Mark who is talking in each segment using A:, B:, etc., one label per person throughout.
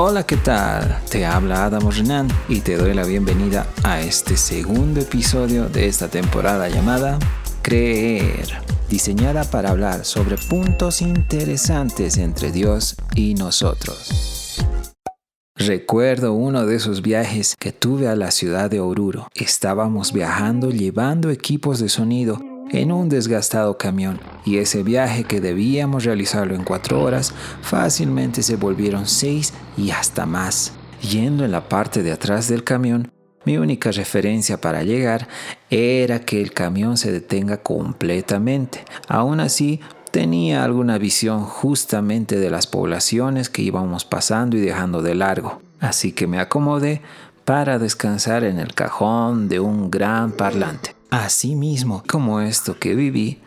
A: Hola, ¿qué tal? Te habla Adamo Renan y te doy la bienvenida a este segundo episodio de esta temporada llamada Creer, diseñada para hablar sobre puntos interesantes entre Dios y nosotros. Recuerdo uno de esos viajes que tuve a la ciudad de Oruro. Estábamos viajando llevando equipos de sonido en un desgastado camión y ese viaje que debíamos realizarlo en cuatro horas fácilmente se volvieron seis y hasta más. Yendo en la parte de atrás del camión, mi única referencia para llegar era que el camión se detenga completamente. Aún así, tenía alguna visión justamente de las poblaciones que íbamos pasando y dejando de largo. Así que me acomodé para descansar en el cajón de un gran parlante. Así mismo como esto que viví,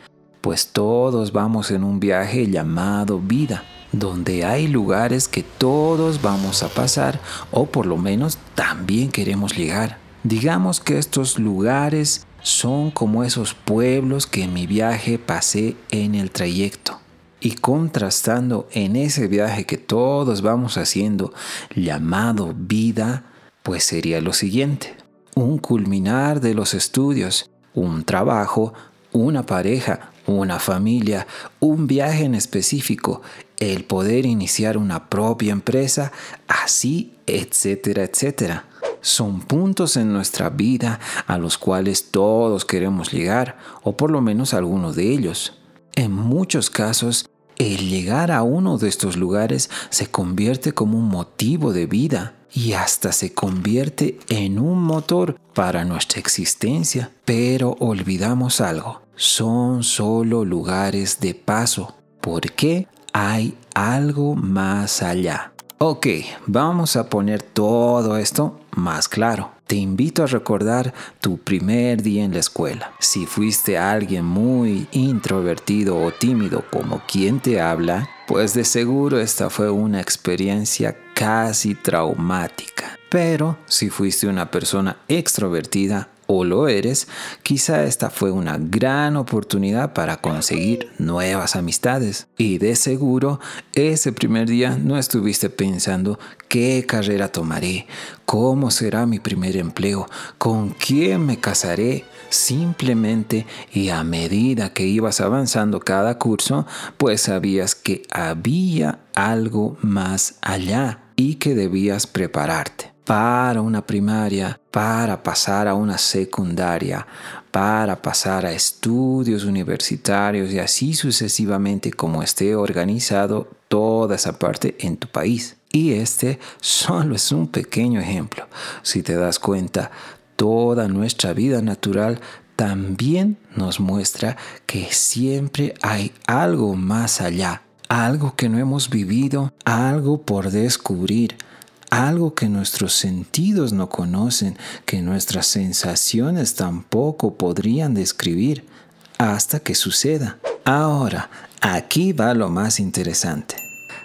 A: pues todos vamos en un viaje llamado vida, donde hay lugares que todos vamos a pasar o por lo menos también queremos llegar. Digamos que estos lugares son como esos pueblos que en mi viaje pasé en el trayecto. Y contrastando en ese viaje que todos vamos haciendo llamado vida, pues sería lo siguiente. Un culminar de los estudios un trabajo, una pareja, una familia, un viaje en específico, el poder iniciar una propia empresa, así, etcétera, etcétera. Son puntos en nuestra vida a los cuales todos queremos llegar, o por lo menos algunos de ellos. En muchos casos, el llegar a uno de estos lugares se convierte como un motivo de vida y hasta se convierte en un motor para nuestra existencia. Pero olvidamos algo, son solo lugares de paso, porque hay algo más allá. Ok, vamos a poner todo esto más claro. Te invito a recordar tu primer día en la escuela. Si fuiste alguien muy introvertido o tímido como quien te habla, pues de seguro esta fue una experiencia casi traumática. Pero si fuiste una persona extrovertida o lo eres, quizá esta fue una gran oportunidad para conseguir nuevas amistades. Y de seguro, ese primer día no estuviste pensando qué carrera tomaré, cómo será mi primer empleo, con quién me casaré. Simplemente y a medida que ibas avanzando cada curso, pues sabías que había algo más allá y que debías prepararte para una primaria, para pasar a una secundaria, para pasar a estudios universitarios y así sucesivamente como esté organizado toda esa parte en tu país. Y este solo es un pequeño ejemplo. Si te das cuenta, toda nuestra vida natural también nos muestra que siempre hay algo más allá, algo que no hemos vivido, algo por descubrir, algo que nuestros sentidos no conocen, que nuestras sensaciones tampoco podrían describir hasta que suceda. Ahora, aquí va lo más interesante.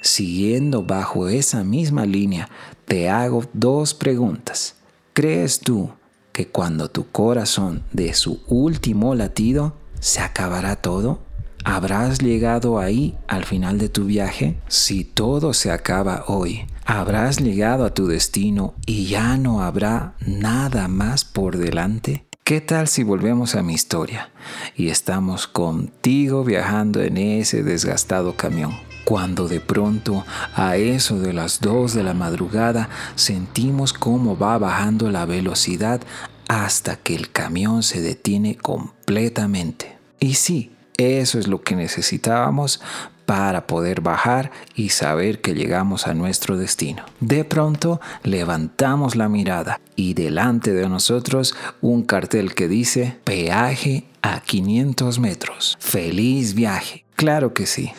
A: Siguiendo bajo esa misma línea, te hago dos preguntas. ¿Crees tú que cuando tu corazón dé su último latido, se acabará todo? ¿Habrás llegado ahí al final de tu viaje? Si todo se acaba hoy, ¿habrás llegado a tu destino y ya no habrá nada más por delante? ¿Qué tal si volvemos a mi historia y estamos contigo viajando en ese desgastado camión? Cuando de pronto, a eso de las 2 de la madrugada, sentimos cómo va bajando la velocidad hasta que el camión se detiene completamente. Y sí, eso es lo que necesitábamos para poder bajar y saber que llegamos a nuestro destino. De pronto levantamos la mirada y delante de nosotros un cartel que dice peaje a 500 metros. Feliz viaje. Claro que sí.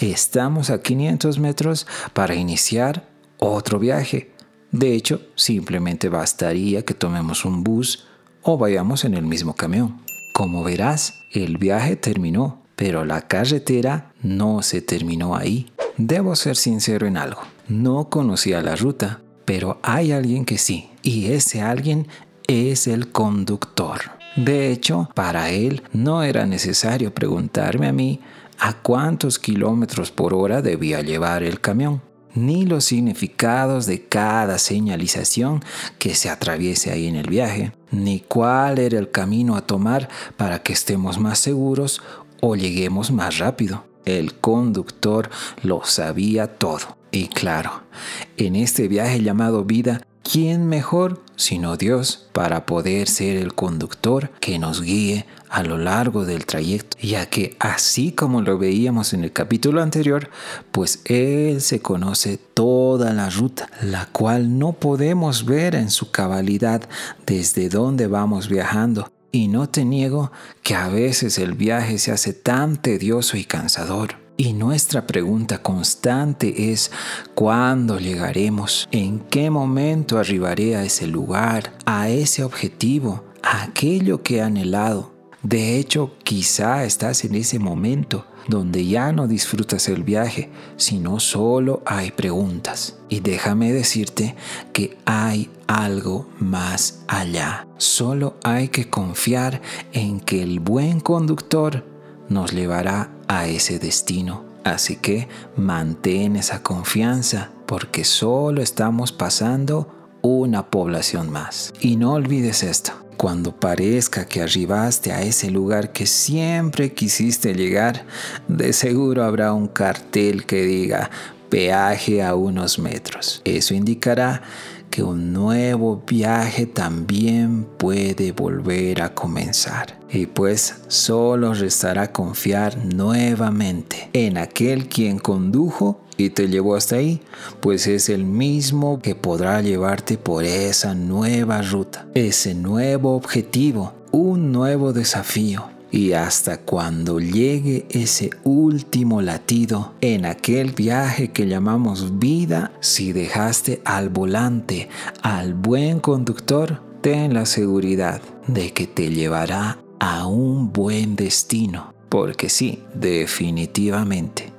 A: Estamos a 500 metros para iniciar otro viaje. De hecho, simplemente bastaría que tomemos un bus o vayamos en el mismo camión. Como verás, el viaje terminó, pero la carretera no se terminó ahí. Debo ser sincero en algo. No conocía la ruta, pero hay alguien que sí, y ese alguien es el conductor. De hecho, para él no era necesario preguntarme a mí a cuántos kilómetros por hora debía llevar el camión. Ni los significados de cada señalización que se atraviese ahí en el viaje, ni cuál era el camino a tomar para que estemos más seguros o lleguemos más rápido. El conductor lo sabía todo. Y claro, en este viaje llamado vida, ¿quién mejor sino Dios para poder ser el conductor que nos guíe a lo largo del trayecto? Ya que así como lo veíamos en el capítulo anterior, pues Él se conoce toda la ruta, la cual no podemos ver en su cabalidad desde donde vamos viajando. Y no te niego que a veces el viaje se hace tan tedioso y cansador. Y nuestra pregunta constante es, ¿cuándo llegaremos? ¿En qué momento arribaré a ese lugar, a ese objetivo, a aquello que he anhelado? De hecho, quizá estás en ese momento donde ya no disfrutas el viaje, sino solo hay preguntas. Y déjame decirte que hay algo más allá. Solo hay que confiar en que el buen conductor nos llevará a ese destino. Así que mantén esa confianza porque solo estamos pasando una población más. Y no olvides esto, cuando parezca que arribaste a ese lugar que siempre quisiste llegar, de seguro habrá un cartel que diga peaje a unos metros. Eso indicará que un nuevo viaje también puede volver a comenzar. Y pues solo restará confiar nuevamente en aquel quien condujo y te llevó hasta ahí, pues es el mismo que podrá llevarte por esa nueva ruta, ese nuevo objetivo, un nuevo desafío y hasta cuando llegue ese último latido en aquel viaje que llamamos vida, si dejaste al volante al buen conductor, ten la seguridad de que te llevará a un buen destino. Porque sí, definitivamente,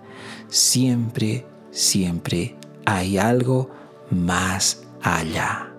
A: siempre, siempre hay algo más allá.